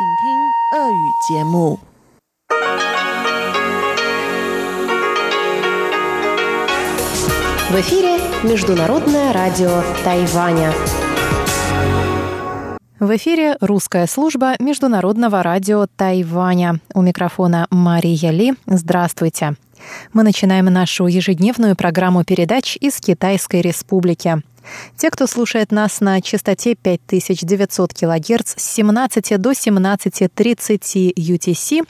В эфире Международное радио Тайваня. В эфире русская служба Международного радио Тайваня. У микрофона Мария Ли. Здравствуйте. Мы начинаем нашу ежедневную программу передач из Китайской Республики. Те, кто слушает нас на частоте 5900 кГц с 17 до 17.30 UTC,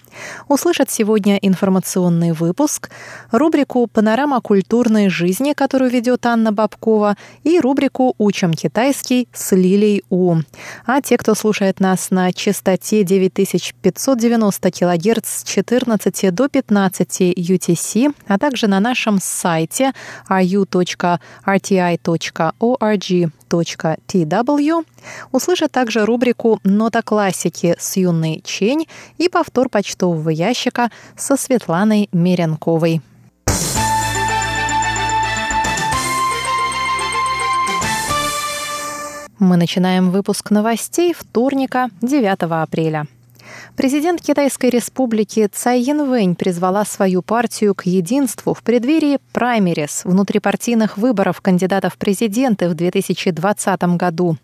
услышат сегодня информационный выпуск, рубрику «Панорама культурной жизни», которую ведет Анна Бабкова, и рубрику «Учим китайский» с Лилей У. А те, кто слушает нас на частоте 9590 кГц с 14 до 15 UTC, а также на нашем сайте ru.rti.org org.tw услышат также рубрику «Нота классики» с юной Чень и повтор почтового ящика со Светланой Меренковой. Мы начинаем выпуск новостей вторника, 9 апреля. Президент Китайской республики Цай Янвэнь призвала свою партию к единству в преддверии праймерис внутрипартийных выборов кандидатов в президенты в 2020 году.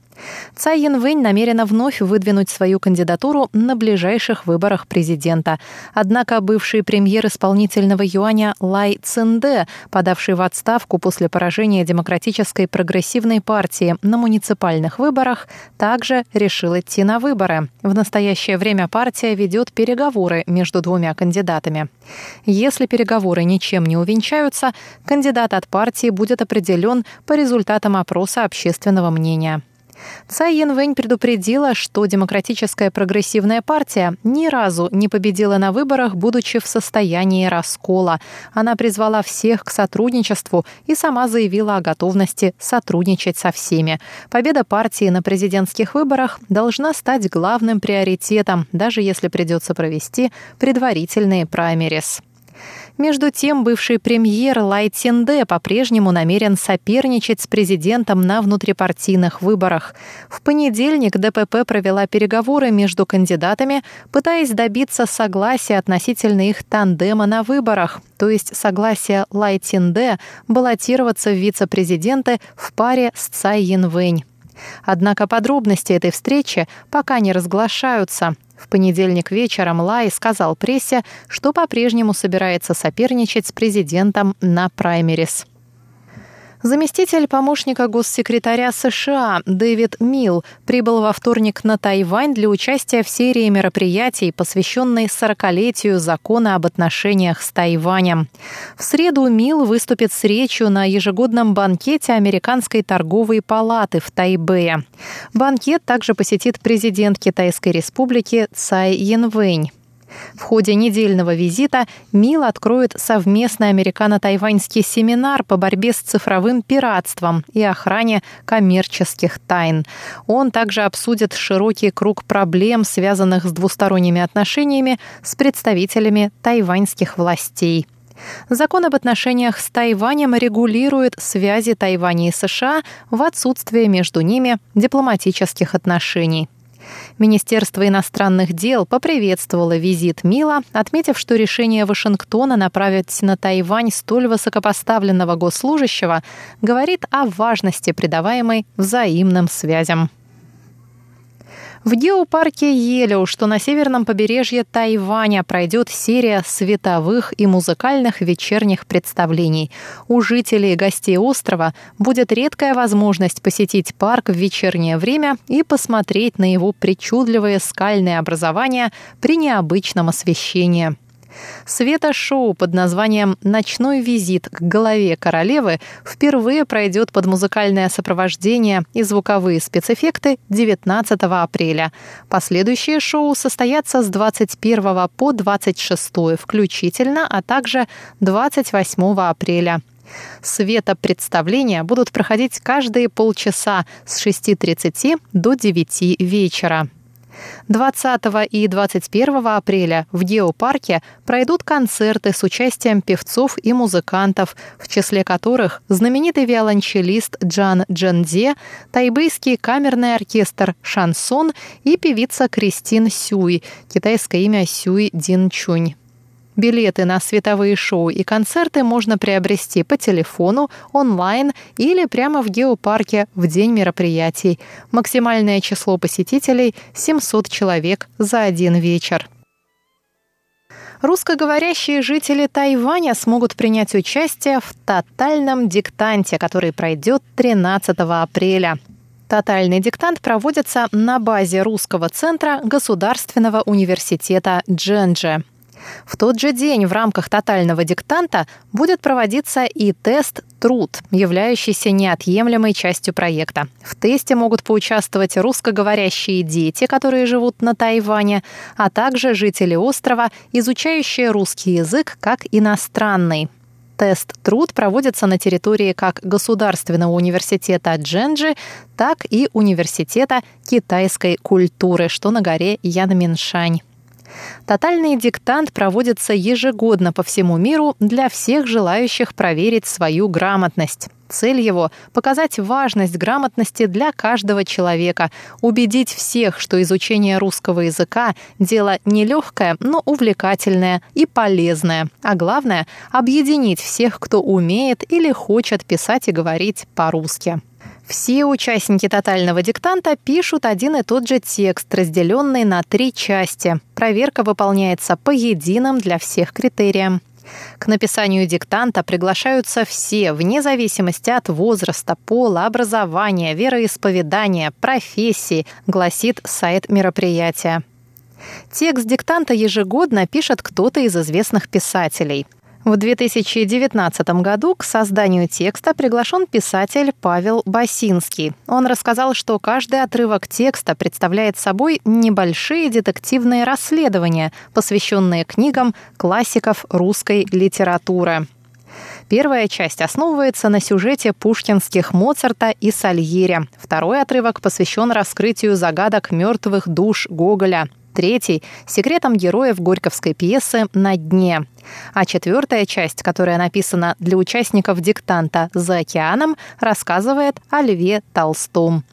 Цай Янвэнь намерена вновь выдвинуть свою кандидатуру на ближайших выборах президента. Однако бывший премьер исполнительного юаня Лай Цинде, подавший в отставку после поражения Демократической прогрессивной партии на муниципальных выборах, также решил идти на выборы. В настоящее время партия ведет переговоры между двумя кандидатами. Если переговоры ничем не увенчаются, кандидат от партии будет определен по результатам опроса общественного мнения. Цай Янвэнь предупредила, что Демократическая прогрессивная партия ни разу не победила на выборах, будучи в состоянии раскола. Она призвала всех к сотрудничеству и сама заявила о готовности сотрудничать со всеми. Победа партии на президентских выборах должна стать главным приоритетом, даже если придется провести предварительные праймерис. Между тем, бывший премьер Лай Цинде по-прежнему намерен соперничать с президентом на внутрипартийных выборах. В понедельник ДПП провела переговоры между кандидатами, пытаясь добиться согласия относительно их тандема на выборах, то есть согласия Лай Цинде баллотироваться в вице-президенты в паре с Цай Янвэнь. Однако подробности этой встречи пока не разглашаются. В понедельник вечером Лай сказал прессе, что по-прежнему собирается соперничать с президентом на праймерис. Заместитель помощника госсекретаря США Дэвид Милл прибыл во вторник на Тайвань для участия в серии мероприятий, посвященной 40-летию закона об отношениях с Тайванем. В среду Милл выступит с речью на ежегодном банкете Американской торговой палаты в Тайбэе. Банкет также посетит президент Китайской республики Цай Янвэнь. В ходе недельного визита МИЛ откроет совместный американо-тайваньский семинар по борьбе с цифровым пиратством и охране коммерческих тайн. Он также обсудит широкий круг проблем, связанных с двусторонними отношениями с представителями тайваньских властей. Закон об отношениях с Тайванем регулирует связи Тайваня и США в отсутствие между ними дипломатических отношений. Министерство иностранных дел поприветствовало визит Мила, отметив, что решение Вашингтона направить на Тайвань столь высокопоставленного госслужащего говорит о важности придаваемой взаимным связям. В геопарке Елеу, что на северном побережье Тайваня, пройдет серия световых и музыкальных вечерних представлений. У жителей и гостей острова будет редкая возможность посетить парк в вечернее время и посмотреть на его причудливые скальные образования при необычном освещении. Света-шоу под названием «Ночной визит к голове королевы» впервые пройдет под музыкальное сопровождение и звуковые спецэффекты 19 апреля. Последующие шоу состоятся с 21 по 26 включительно, а также 28 апреля. Света представления будут проходить каждые полчаса с 6.30 до 9 вечера. 20 и 21 апреля в Геопарке пройдут концерты с участием певцов и музыкантов, в числе которых знаменитый виолончелист Джан Джанзе, тайбэйский камерный оркестр «Шансон» и певица Кристин Сюй, китайское имя Сюй Дин Чунь. Билеты на световые шоу и концерты можно приобрести по телефону, онлайн или прямо в геопарке в день мероприятий. Максимальное число посетителей – 700 человек за один вечер. Русскоговорящие жители Тайваня смогут принять участие в тотальном диктанте, который пройдет 13 апреля. Тотальный диктант проводится на базе русского центра Государственного университета Дженджи. В тот же день в рамках тотального диктанта будет проводиться и тест «Труд», являющийся неотъемлемой частью проекта. В тесте могут поучаствовать русскоговорящие дети, которые живут на Тайване, а также жители острова, изучающие русский язык как иностранный. Тест «Труд» проводится на территории как Государственного университета Дженджи, так и Университета китайской культуры, что на горе Янминшань. Тотальный диктант проводится ежегодно по всему миру для всех желающих проверить свою грамотность. Цель его – показать важность грамотности для каждого человека, убедить всех, что изучение русского языка – дело нелегкое, но увлекательное и полезное. А главное – объединить всех, кто умеет или хочет писать и говорить по-русски. Все участники тотального диктанта пишут один и тот же текст, разделенный на три части. Проверка выполняется по единым для всех критериям. К написанию диктанта приглашаются все, вне зависимости от возраста, пола, образования, вероисповедания, профессии, гласит сайт мероприятия. Текст диктанта ежегодно пишет кто-то из известных писателей. В 2019 году к созданию текста приглашен писатель Павел Басинский. Он рассказал, что каждый отрывок текста представляет собой небольшие детективные расследования, посвященные книгам классиков русской литературы. Первая часть основывается на сюжете пушкинских Моцарта и Сальери. Второй отрывок посвящен раскрытию загадок мертвых душ Гоголя третий — секретом героев горьковской пьесы «На дне». А четвертая часть, которая написана для участников диктанта «За океаном», рассказывает о Льве Толстом.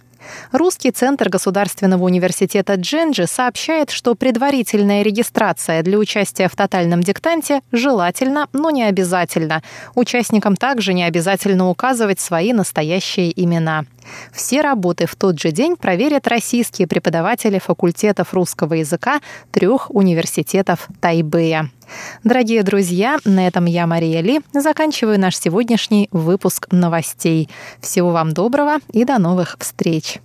Русский центр Государственного университета Дженджи сообщает, что предварительная регистрация для участия в тотальном диктанте желательно, но не обязательно. Участникам также не обязательно указывать свои настоящие имена. Все работы в тот же день проверят российские преподаватели факультетов русского языка трех университетов Тайбэя. Дорогие друзья, на этом я, Мария Ли, заканчиваю наш сегодняшний выпуск новостей. Всего вам доброго и до новых встреч!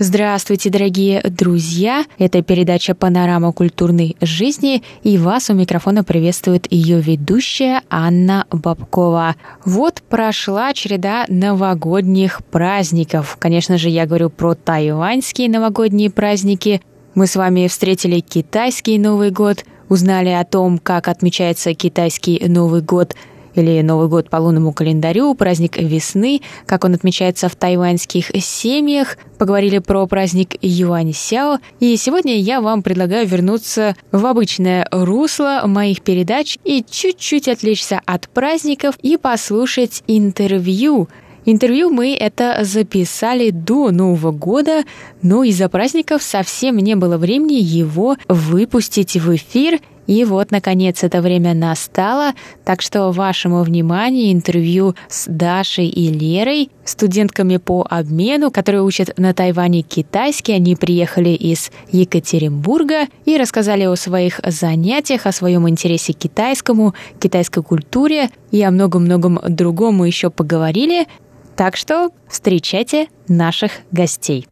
Здравствуйте, дорогие друзья! Это передача «Панорама культурной жизни» и вас у микрофона приветствует ее ведущая Анна Бабкова. Вот прошла череда новогодних праздников. Конечно же, я говорю про тайваньские новогодние праздники. Мы с вами встретили китайский Новый год, узнали о том, как отмечается китайский Новый год – или Новый год по лунному календарю, праздник весны, как он отмечается в тайваньских семьях. Поговорили про праздник Юань Сяо. И сегодня я вам предлагаю вернуться в обычное русло моих передач и чуть-чуть отвлечься от праздников и послушать интервью Интервью мы это записали до Нового года, но из-за праздников совсем не было времени его выпустить в эфир, и вот, наконец, это время настало, так что вашему вниманию интервью с Дашей и Лерой, студентками по обмену, которые учат на Тайване китайский. Они приехали из Екатеринбурга и рассказали о своих занятиях, о своем интересе к китайскому, китайской культуре и о многом-многом другом мы еще поговорили. Так что встречайте наших гостей.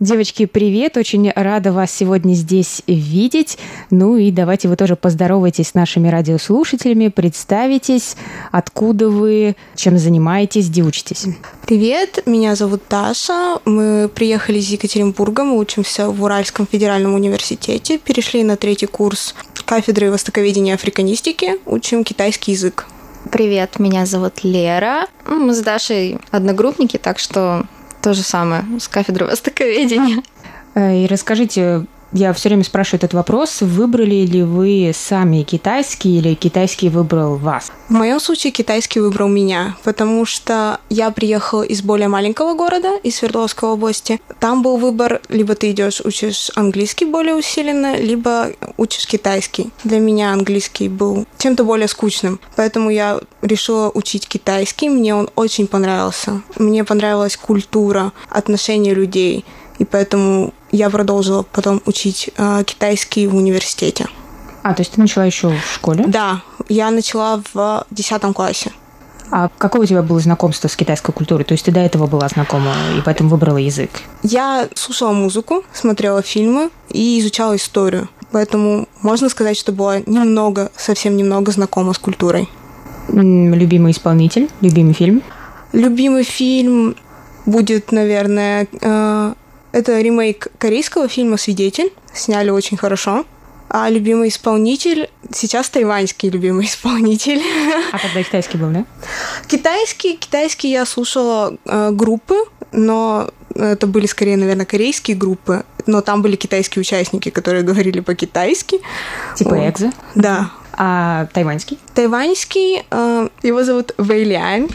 Девочки, привет! Очень рада вас сегодня здесь видеть. Ну и давайте вы тоже поздоровайтесь с нашими радиослушателями, представитесь, откуда вы, чем занимаетесь, где учитесь. Привет, меня зовут Даша. Мы приехали из Екатеринбурга, мы учимся в Уральском федеральном университете, перешли на третий курс кафедры востоковедения и африканистики, учим китайский язык. Привет, меня зовут Лера. Мы с Дашей одногруппники, так что то же самое с кафедры востоковедения. Э, и расскажите, я все время спрашиваю этот вопрос. Выбрали ли вы сами китайский или китайский выбрал вас? В моем случае китайский выбрал меня, потому что я приехала из более маленького города, из Свердловской области. Там был выбор, либо ты идешь, учишь английский более усиленно, либо учишь китайский. Для меня английский был чем-то более скучным, поэтому я решила учить китайский. Мне он очень понравился. Мне понравилась культура, отношения людей. И поэтому я продолжила потом учить э, китайский в университете. А, то есть ты начала еще в школе? Да, я начала в десятом классе. А какое у тебя было знакомство с китайской культурой? То есть ты до этого была знакома и поэтому выбрала язык? Я слушала музыку, смотрела фильмы и изучала историю. Поэтому можно сказать, что была немного, совсем немного знакома с культурой. Любимый исполнитель, любимый фильм? Любимый фильм будет, наверное, э, это ремейк корейского фильма «Свидетель». Сняли очень хорошо. А любимый исполнитель сейчас тайваньский любимый исполнитель. А тогда китайский был, да? Китайский, китайский я слушала э, группы, но это были скорее, наверное, корейские группы, но там были китайские участники, которые говорили по-китайски. Типа Экза? Да. А тайваньский? Тайваньский, э, его зовут Вэйлян.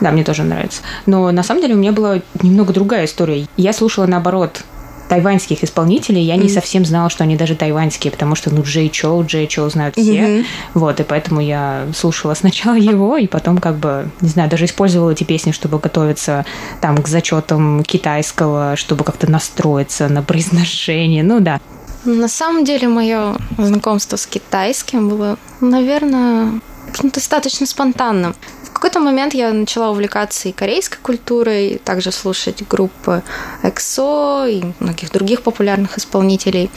Да, мне тоже нравится. Но на самом деле у меня была немного другая история. Я слушала наоборот тайваньских исполнителей, я не mm-hmm. совсем знала, что они даже тайваньские, потому что, ну, Джей Чоу, Джей Чоу знают все. Mm-hmm. Вот, и поэтому я слушала сначала его, и потом как бы, не знаю, даже использовала эти песни, чтобы готовиться там к зачетам китайского, чтобы как-то настроиться на произношение. Ну да. На самом деле мое знакомство с китайским было, наверное, достаточно спонтанным какой-то момент я начала увлекаться и корейской культурой, также слушать группы EXO и многих других популярных исполнителей.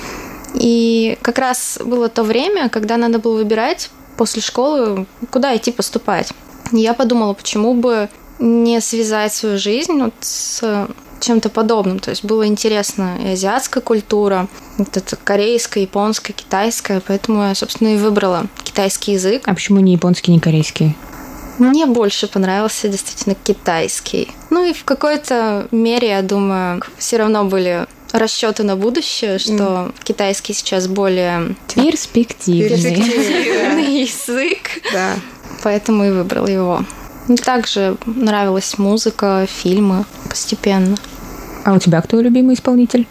И как раз было то время, когда надо было выбирать после школы, куда идти поступать. И я подумала, почему бы не связать свою жизнь вот с чем-то подобным. То есть было интересно и азиатская культура, вот это корейская, японская, китайская, поэтому я, собственно, и выбрала китайский язык. А почему не японский, не корейский? Мне больше понравился действительно китайский. Ну и в какой-то мере, я думаю, все равно были расчеты на будущее, что mm. китайский сейчас более перспективный, перспективный язык. Да. Поэтому и выбрал его. Также нравилась музыка, фильмы постепенно. А у тебя кто любимый исполнитель?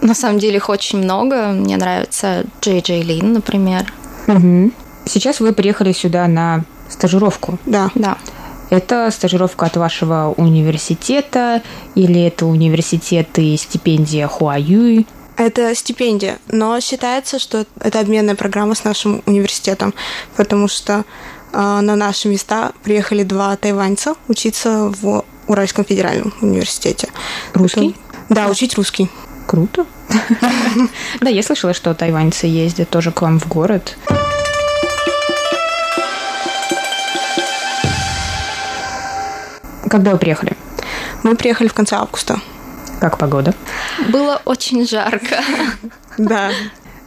На самом деле их очень много. Мне нравится Джей Джей Лин, например. Угу. Сейчас вы приехали сюда на стажировку. Да. Да. Это стажировка от вашего университета или это университет и стипендия Хуаюй? Это стипендия, но считается, что это обменная программа с нашим университетом, потому что на наши места приехали два тайваньца учиться в Уральском федеральном университете. Русский? Это... Да, учить русский. Круто. Да, я слышала, что тайваньцы ездят тоже к вам в город. Когда вы приехали? Мы приехали в конце августа. Как погода? Было очень жарко. Да.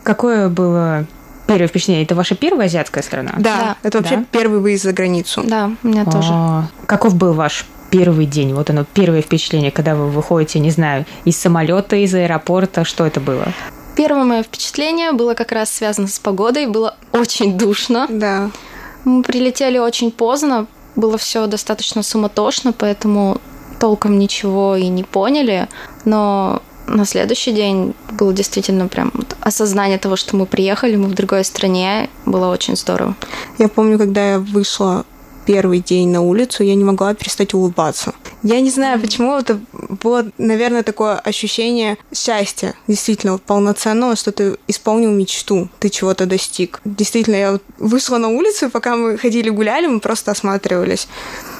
Какое было первое впечатление? Это ваша первая азиатская страна? Да, это вообще первый выезд за границу. Да, у меня тоже. А, каков был ваш первый день? Вот оно, первое впечатление, когда вы выходите, не знаю, из самолета, из аэропорта, что это было? Первое мое впечатление было как раз связано с погодой. Было очень душно. Да. Мы прилетели очень поздно, было все достаточно суматошно, поэтому толком ничего и не поняли, но на следующий день было действительно прям осознание того, что мы приехали, мы в другой стране, было очень здорово. Я помню, когда я вышла первый день на улицу, я не могла перестать улыбаться. Я не знаю, почему это было, наверное, такое ощущение счастья, действительно, полноценного, что ты исполнил мечту, ты чего-то достиг. Действительно, я вышла на улицу, и пока мы ходили гуляли, мы просто осматривались.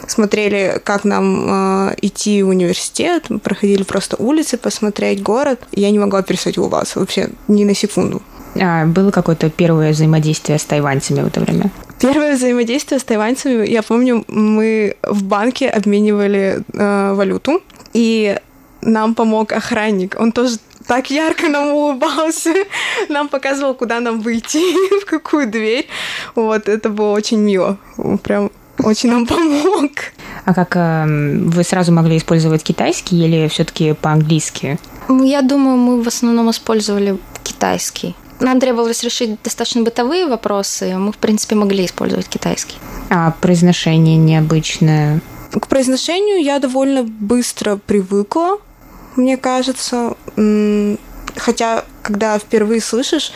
Смотрели, как нам э, идти в университет, проходили просто улицы, посмотреть город. Я не могла перестать улыбаться вообще ни на секунду. А было какое-то первое взаимодействие с тайваньцами в это время? Первое взаимодействие с тайваньцами, я помню, мы в банке обменивали э, валюту, и нам помог охранник. Он тоже так ярко нам улыбался, нам показывал, куда нам выйти, в какую дверь. Вот, это было очень мило. Прям очень нам помог. А как э, вы сразу могли использовать китайский или все-таки по-английски? Я думаю, мы в основном использовали китайский. Нам требовалось решить достаточно бытовые вопросы. Мы, в принципе, могли использовать китайский. А произношение необычное? К произношению я довольно быстро привыкла, мне кажется. Хотя, когда впервые слышишь,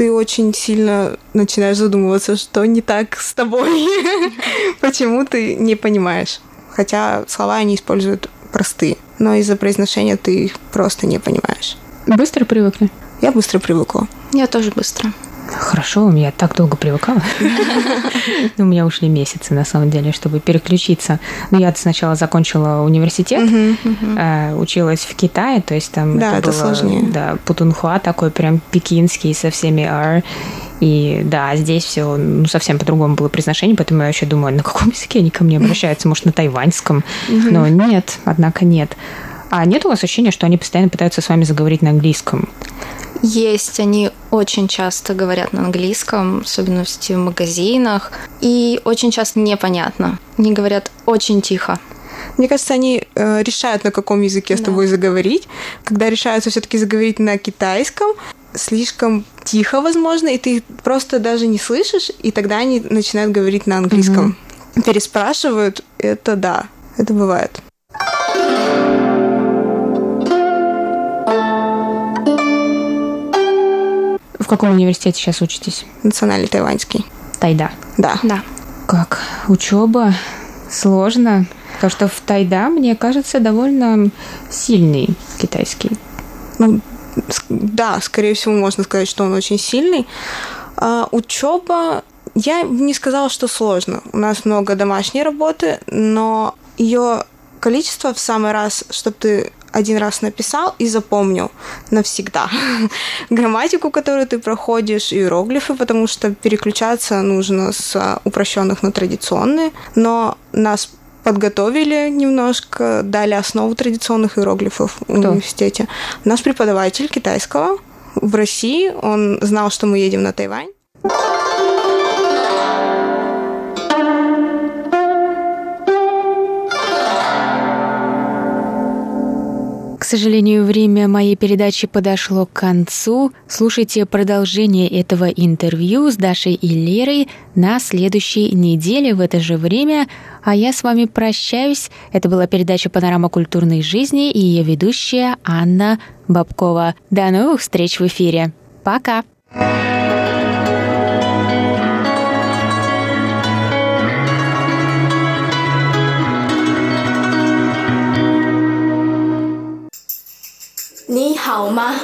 ты очень сильно начинаешь задумываться, что не так с тобой, почему ты не понимаешь. Хотя слова они используют простые, но из-за произношения ты их просто не понимаешь. Быстро привыкли? Я быстро привыкла. Я тоже быстро. Хорошо, у меня так долго привыкала. У меня ушли месяцы, на самом деле, чтобы переключиться. Но я сначала закончила университет, э, училась в Китае, то есть там да, это, сложнее. Да, путунхуа такой прям пекинский со всеми ар. И да, здесь все ну, совсем по-другому было произношение, поэтому я еще думаю, на каком языке они ко мне обращаются? Может, на тайваньском? Но нет, однако нет. А нет у вас ощущения, что они постоянно пытаются с вами заговорить на английском? Есть, они очень часто говорят на английском, особенно в магазинах, и очень часто непонятно. Они говорят очень тихо. Мне кажется, они э, решают, на каком языке да. с тобой заговорить. Когда решаются все-таки заговорить на китайском, слишком тихо, возможно, и ты просто даже не слышишь, и тогда они начинают говорить на английском. Угу. Переспрашивают, это да, это бывает. Каком университете сейчас учитесь? Национальный тайваньский. Тайда? Да. Да. Как? Учеба? Сложно. Потому что в Тайда, мне кажется, довольно сильный китайский. Ну, да, скорее всего, можно сказать, что он очень сильный. А, учеба, я не сказала, что сложно. У нас много домашней работы, но ее количество в самый раз, чтобы ты один раз написал и запомнил навсегда грамматику, которую ты проходишь, иероглифы, потому что переключаться нужно с упрощенных на традиционные, но нас подготовили немножко, дали основу традиционных иероглифов в университете. Наш преподаватель китайского в России, он знал, что мы едем на Тайвань. Сожалению, время моей передачи подошло к концу. Слушайте продолжение этого интервью с Дашей и Лерой на следующей неделе в это же время. А я с вами прощаюсь. Это была передача «Панорама культурной жизни» и ее ведущая Анна Бабкова. До новых встреч в эфире. Пока! Пока. 好吗？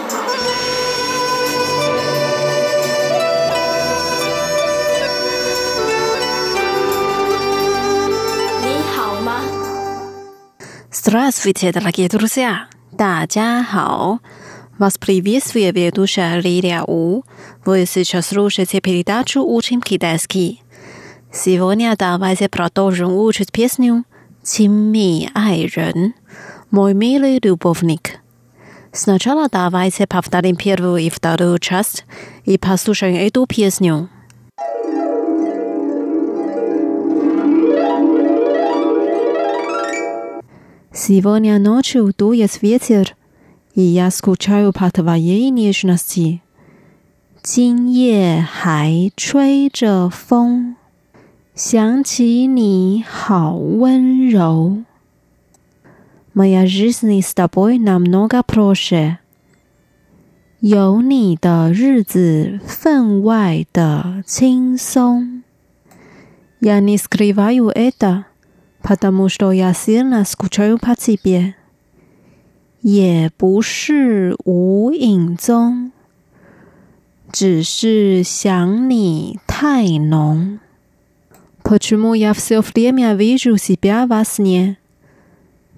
你好吗？Здравствуйте, дорогие друзья! 大家好！Вас приветствует ведущая Лилия У. Вы сейчас слушаете передачу «Учим китайский». Сегодня давайте продолжим учить песню «亲密爱人», «Мой милый любовник». Сначала давайте повторим первую и вторую часть и послушаем эту песню. Сегодня ночью дует ветер, и я скучаю по твоей нежности. 今夜还吹着风，想起你好温柔。 Моя жизнь с тобой намного проще. 有你的日子分外的轻松。Я не скрываю это, потому что я сильно скучаю по тебе. 也不是无影踪，只是想你太浓。 Почему я все время вижу себя во сне?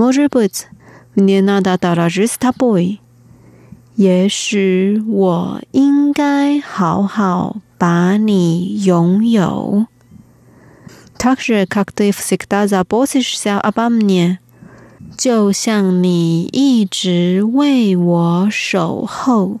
Может быть, мне надо доложить с тобой. Если я ингай хао хао ба ни юн ю. Так же, как ты всегда заботишься обо мне. 就像你一直为我守候。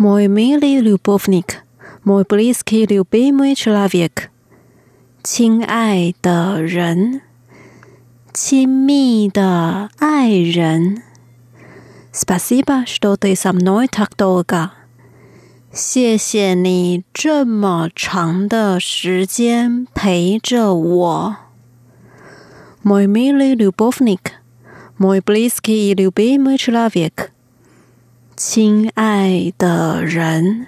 Мой милый любовник, мой близкий любимый человек，亲爱的人，亲密的爱人。Спасибо, что ты со мной так долго。谢谢你这么长的时间陪着我。Мой милый любовник, мой близкий и любимый человек， 亲爱的人，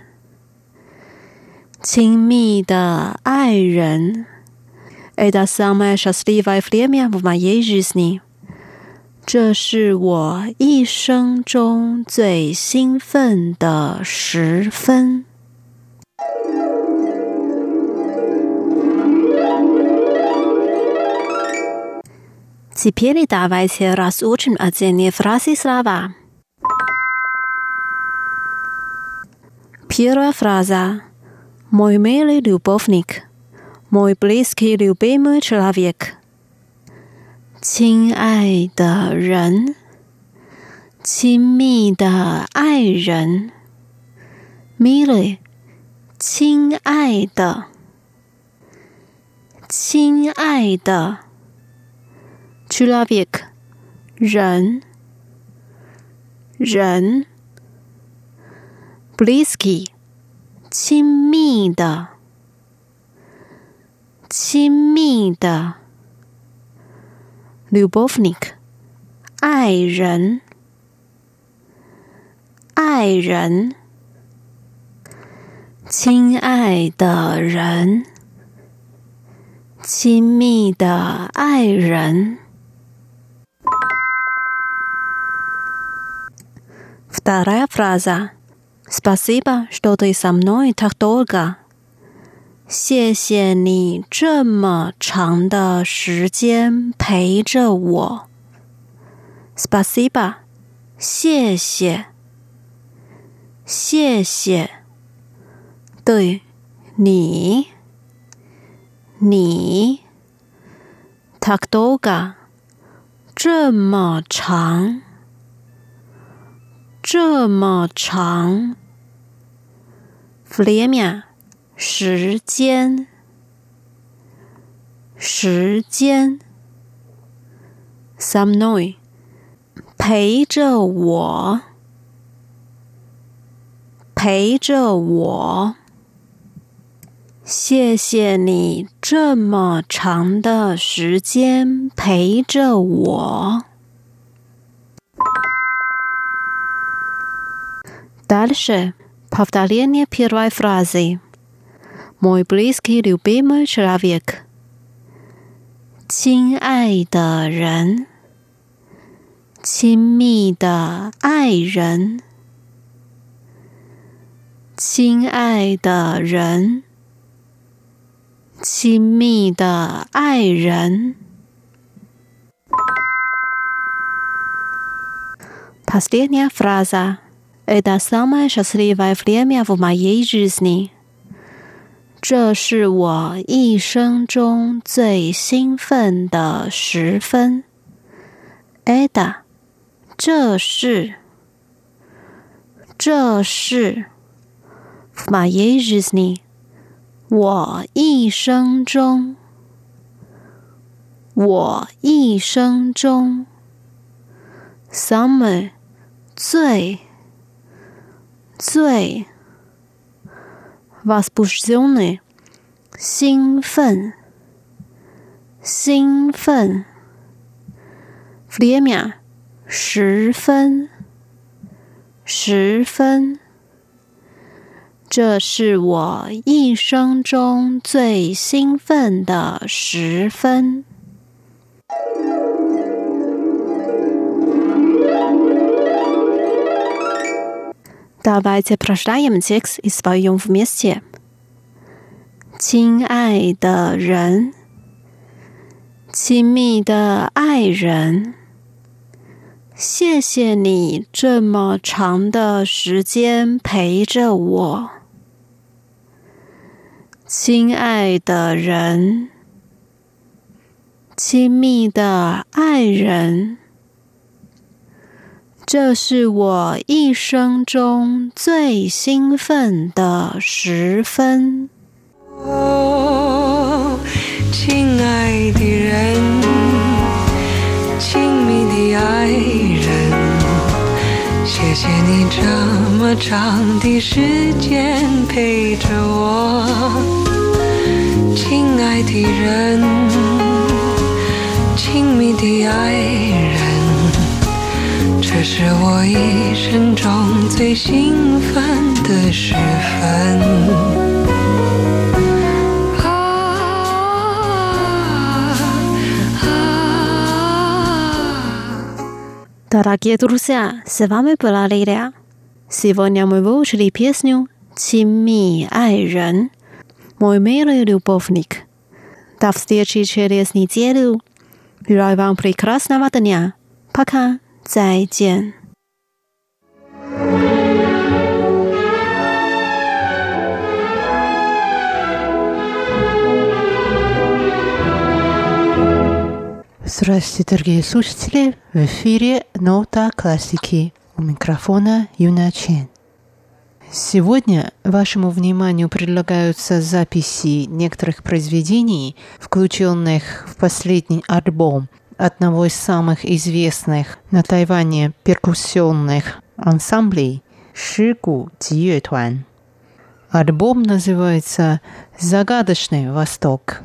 亲密的爱人。Это самое счастливое время в моей жизни。这是我一生中最兴奋的时分。Теперь давайте разучим отдельные фразы слова. Pierwsza fraza. Mój mili dubownik. Mój bliski lubimy człowiek. 亲爱的人，亲密的爱人，Milly，亲爱的，亲爱的 c h u l a v i k 人，人。，Близкий，亲密的，亲密的，Любовник，爱人，爱人，亲爱的人，亲密的爱人。Вторая фраза. Спасибо, что ты со мной так долго. 谢谢你这么长的时间陪着我。Спасибо，谢谢，谢谢。对，你，你 Так долго，这么长， 这么长，flame 时间，时间。some noise 陪着我，陪着我。谢谢你这么长的时间陪着我。Дальше повторение первой фразы. Мой близкий любимый человек. 亲爱的人，亲密的爱人，亲爱的人。亲密的爱人。Последняя фраза. Это самое счастливое время в моей жизни. 这是我一生中最兴奋的时分。Это，这是，这是 в моей жизни。我一生中，我一生中，summer 最 醉，vaspuzione，兴奋，兴奋，fremia，十分，十分。这是我一生中最兴奋的十分。Давайте прочитаем текст и споем вместе。亲爱的人，亲密的爱人。谢谢你这么长的时间陪着我。亲爱的人，亲密的爱人， 这是我一生中最兴奋的时分。哦，亲爱的人，亲密的爱人，谢谢你这么长的时间陪着我。亲爱的人，亲密的爱人，这是我一生中最兴奋的时分。啊啊！ Дорогие друзья, с вами была Лилия. Сегодня мы выучили песню «亲密爱人». Мой милый любовник. До встречи через неделю. Желаю вам прекрасного дня. Пока. 再见。Здравствуйте, дорогие слушатели! В эфире Нота классики. У микрофона Юна Чен. Сегодня вашему вниманию предлагаются записи некоторых произведений, включенных в последний альбом одного из самых известных на Тайване перкуссионных ансамблей Шигу Диетуан. Альбом называется «Загадочный Восток».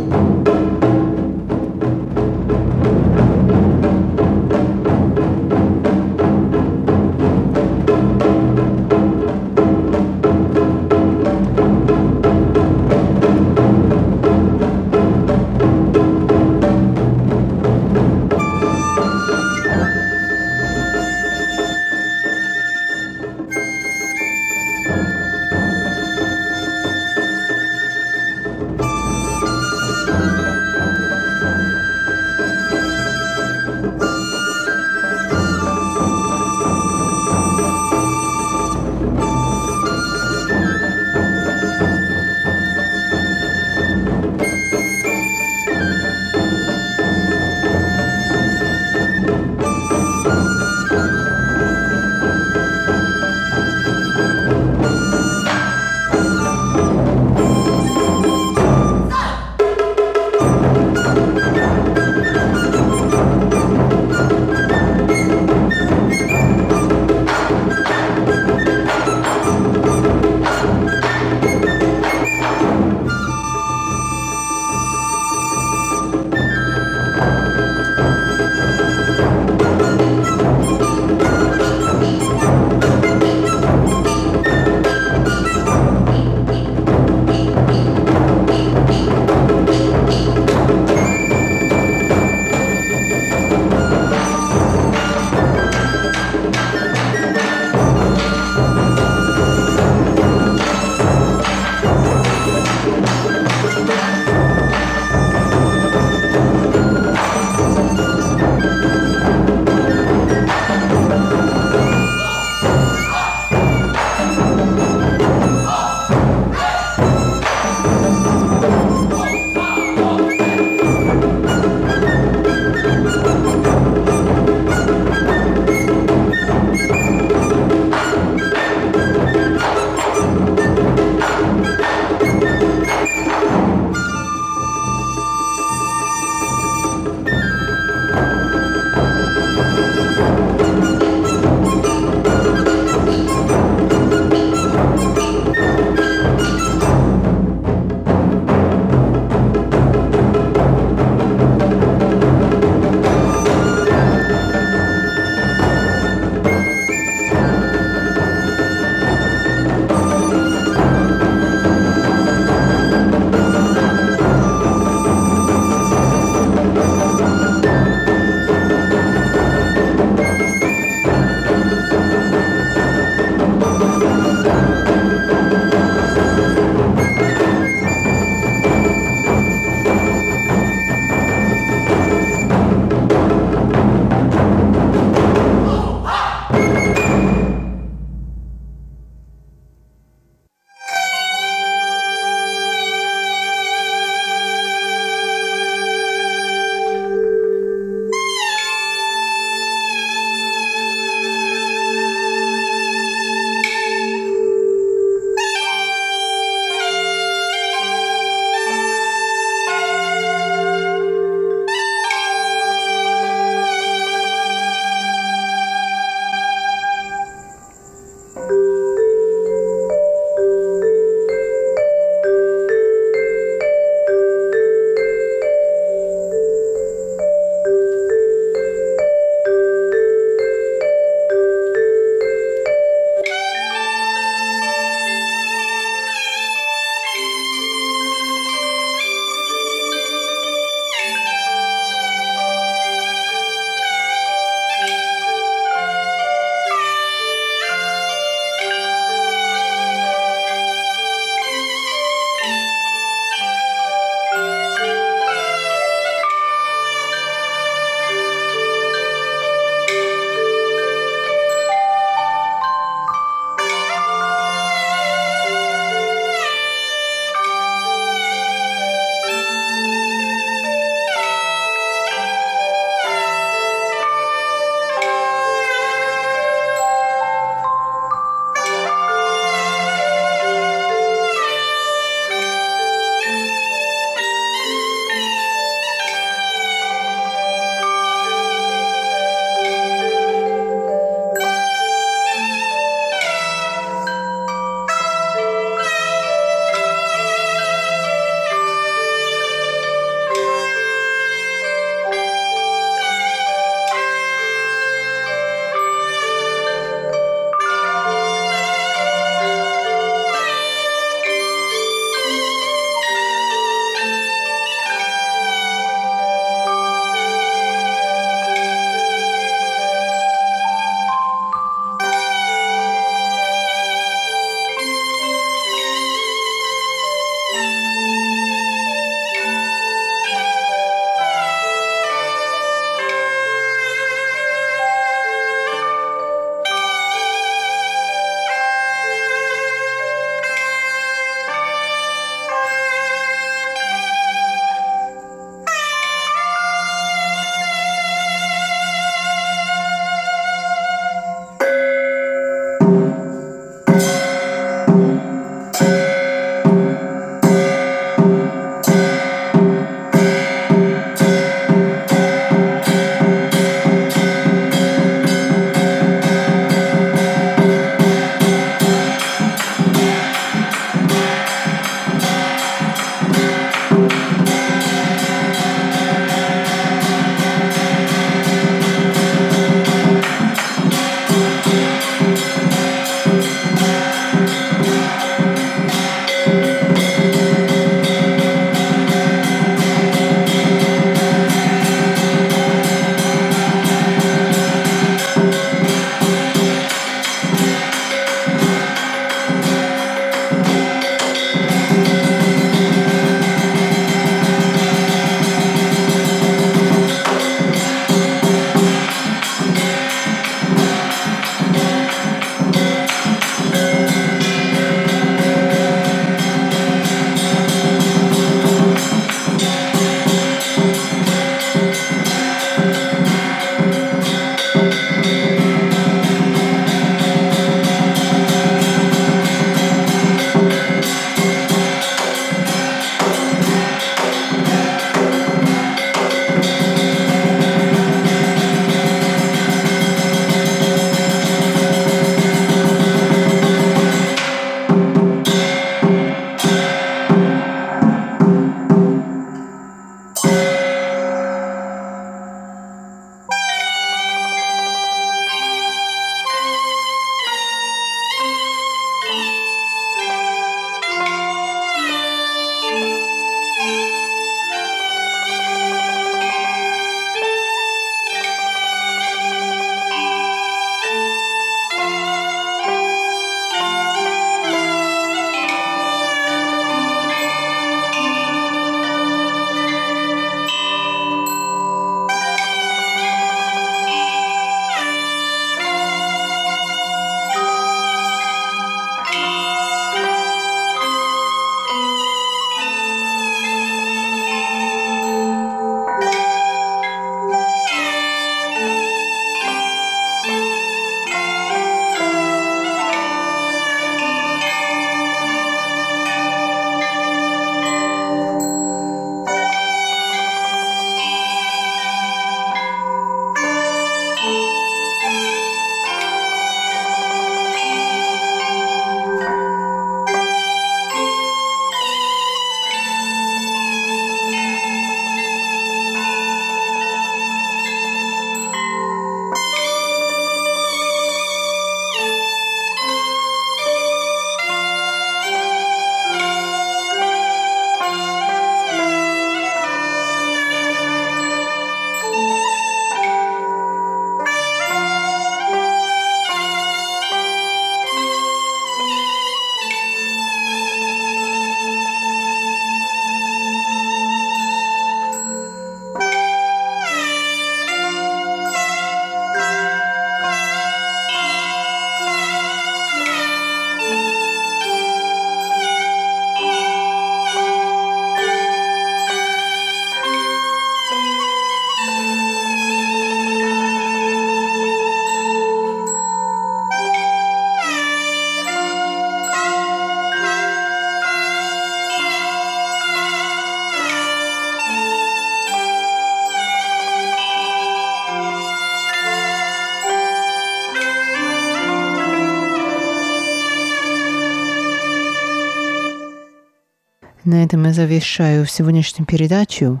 На этом я завершаю сегодняшнюю передачу.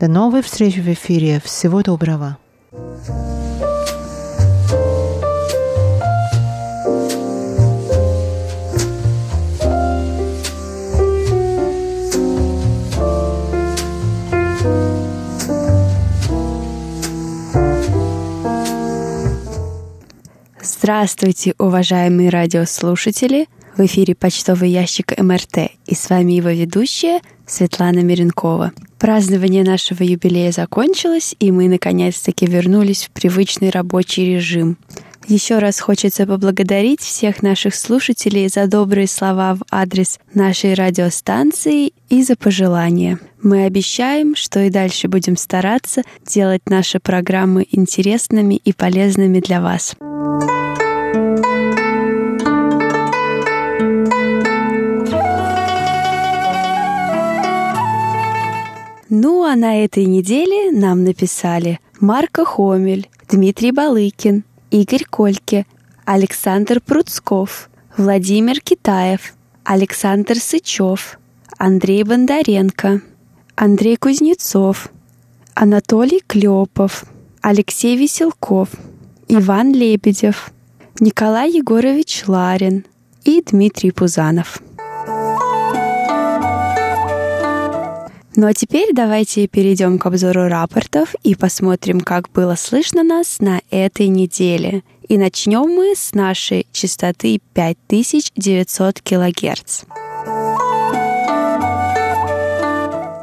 До новой встречи в эфире. Всего доброго. Здравствуйте, уважаемые радиослушатели! В эфире почтовый ящик МРТ, и с вами его ведущая Светлана Миренкова. Празднование нашего юбилея закончилось, и мы наконец-таки вернулись в привычный рабочий режим. Еще раз хочется поблагодарить всех наших слушателей за добрые слова в адрес нашей радиостанции и за пожелания. Мы обещаем, что и дальше будем стараться делать наши программы интересными и полезными для вас. Ну а на этой неделе нам написали Марко Хомель, Дмитрий Балыкин, Игорь Кольке, Александр Пруцков, Владимир Китаев, Александр Сычев, Андрей Бондаренко, Андрей Кузнецов, Анатолий Клепов, Алексей Веселков, Иван Лебедев, Николай Егорович Ларин и Дмитрий Пузанов. Ну а теперь давайте перейдем к обзору рапортов и посмотрим, как было слышно нас на этой неделе. И начнем мы с нашей частоты 5900 кГц.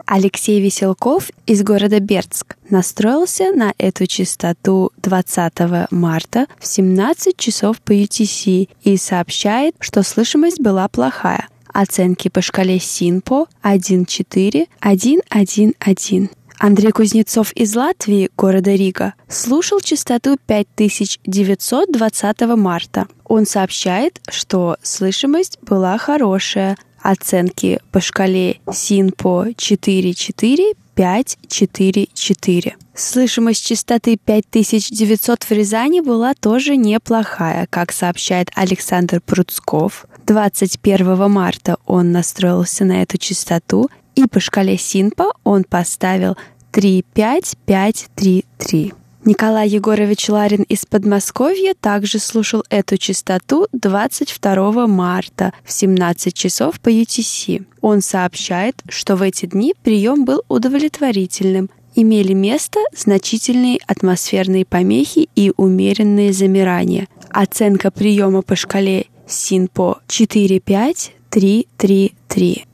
Алексей Веселков из города Бердск настроился на эту частоту 20 марта в 17 часов по UTC и сообщает, что слышимость была плохая. Оценки по шкале СИНПО 1.4, 1.1.1. Андрей Кузнецов из Латвии, города Рига, слушал частоту 5920 марта. Он сообщает, что слышимость была хорошая. Оценки по шкале СИНПО 4.4, 5.4.4. Слышимость частоты 5900 в Рязани была тоже неплохая, как сообщает Александр Пруцков. 21 марта он настроился на эту частоту, и по шкале Синпа он поставил 35533. Николай Егорович Ларин из Подмосковья также слушал эту частоту 22 марта в 17 часов по UTC. Он сообщает, что в эти дни прием был удовлетворительным. Имели место значительные атмосферные помехи и умеренные замирания. Оценка приема по шкале Синпо 45333.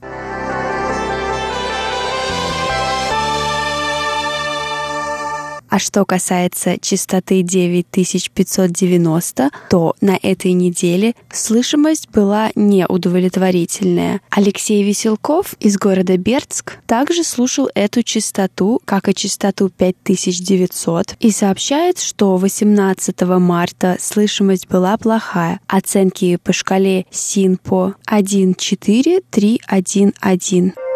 А что касается частоты 9590, то на этой неделе слышимость была неудовлетворительная. Алексей Веселков из города Бердск также слушал эту частоту, как и частоту 5900, и сообщает, что 18 марта слышимость была плохая. Оценки по шкале СИНПО 14311.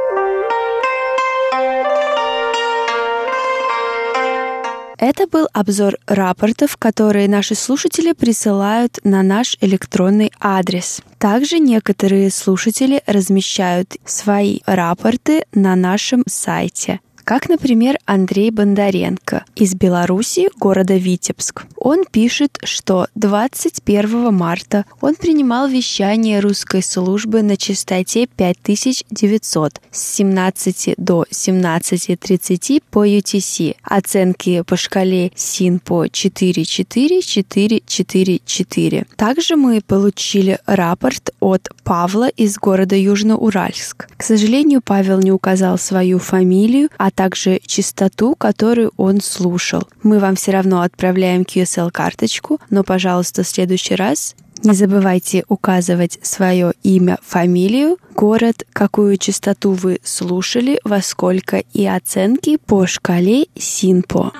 Это был обзор рапортов, которые наши слушатели присылают на наш электронный адрес. Также некоторые слушатели размещают свои рапорты на нашем сайте как, например, Андрей Бондаренко из Беларуси, города Витебск. Он пишет, что 21 марта он принимал вещание русской службы на частоте 5900 с 17 до 17.30 по UTC. Оценки по шкале СИНПО 44444. Также мы получили рапорт от Павла из города Южноуральск. К сожалению, Павел не указал свою фамилию, а также частоту, которую он слушал. Мы вам все равно отправляем QSL-карточку, но, пожалуйста, в следующий раз не забывайте указывать свое имя, фамилию, город, какую частоту вы слушали, во сколько и оценки по шкале СИНПО.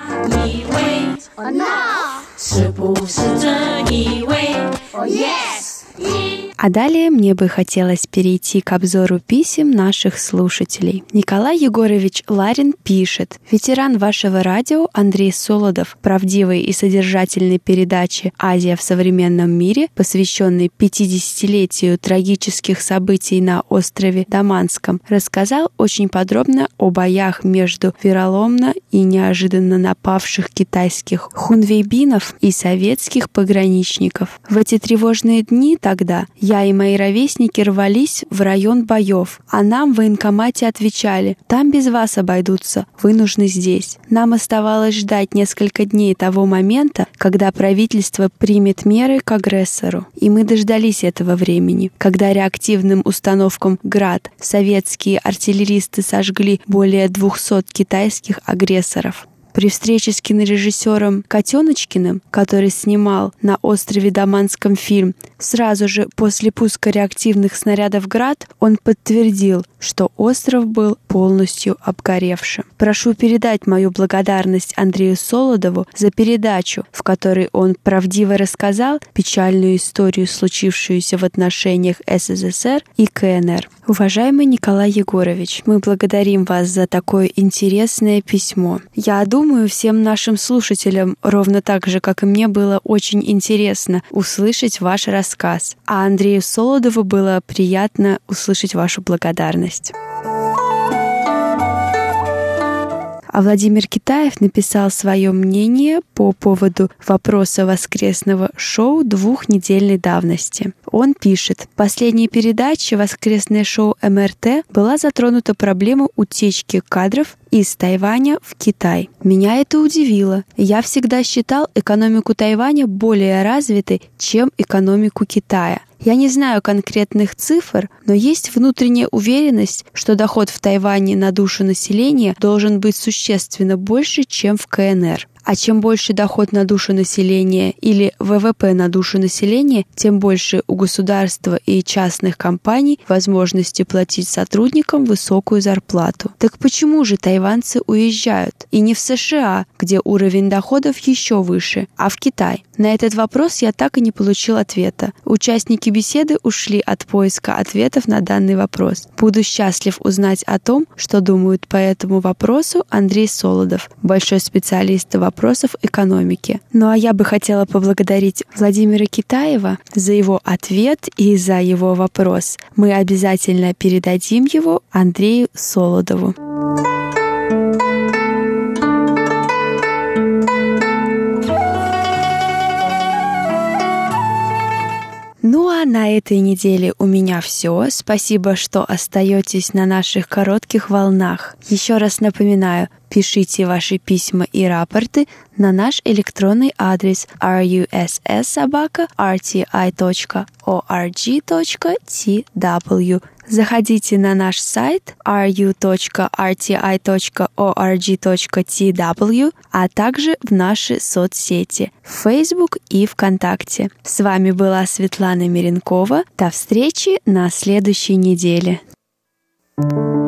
是不是这一位？Oh yes！ А далее мне бы хотелось перейти к обзору писем наших слушателей. Николай Егорович Ларин пишет. Ветеран вашего радио Андрей Солодов, правдивой и содержательной передачи «Азия в современном мире», посвященной 50-летию трагических событий на острове Даманском, рассказал очень подробно о боях между вероломно и неожиданно напавших китайских хунвейбинов и советских пограничников. В эти тревожные дни тогда я и мои ровесники рвались в район боев, а нам в военкомате отвечали «Там без вас обойдутся, вы нужны здесь». Нам оставалось ждать несколько дней того момента, когда правительство примет меры к агрессору. И мы дождались этого времени, когда реактивным установкам «Град» советские артиллеристы сожгли более 200 китайских агрессоров. При встрече с кинорежиссером Котеночкиным, который снимал на острове Даманском фильм, сразу же после пуска реактивных снарядов «Град» он подтвердил, что остров был полностью обгоревшим. Прошу передать мою благодарность Андрею Солодову за передачу, в которой он правдиво рассказал печальную историю, случившуюся в отношениях СССР и КНР. Уважаемый Николай Егорович, мы благодарим вас за такое интересное письмо. Я думаю, всем нашим слушателям ровно так же, как и мне, было очень интересно услышать ваш рассказ. А Андрею Солодову было приятно услышать вашу благодарность. А Владимир Китаев написал свое мнение по поводу вопроса воскресного шоу двухнедельной давности. Он пишет, в последней передаче воскресное шоу МРТ была затронута проблема утечки кадров из Тайваня в Китай. Меня это удивило. Я всегда считал экономику Тайваня более развитой, чем экономику Китая. Я не знаю конкретных цифр, но есть внутренняя уверенность, что доход в Тайване на душу населения должен быть существенно больше, чем в КНР. А чем больше доход на душу населения или ВВП на душу населения, тем больше у государства и частных компаний возможности платить сотрудникам высокую зарплату. Так почему же тайванцы уезжают? И не в США, где уровень доходов еще выше, а в Китай? На этот вопрос я так и не получил ответа. Участники беседы ушли от поиска ответов на данный вопрос. Буду счастлив узнать о том, что думают по этому вопросу Андрей Солодов, большой специалист в вопросов экономики. Ну а я бы хотела поблагодарить Владимира Китаева за его ответ и за его вопрос. Мы обязательно передадим его Андрею Солодову. Ну на этой неделе у меня все. Спасибо, что остаетесь на наших коротких волнах. Еще раз напоминаю, пишите ваши письма и рапорты на наш электронный адрес russsobaka.rti.org.tw. Заходите на наш сайт ru.rti.org.tw, а также в наши соцсети Facebook и ВКонтакте. С вами была Светлана Миренкова. До встречи на следующей неделе. thank you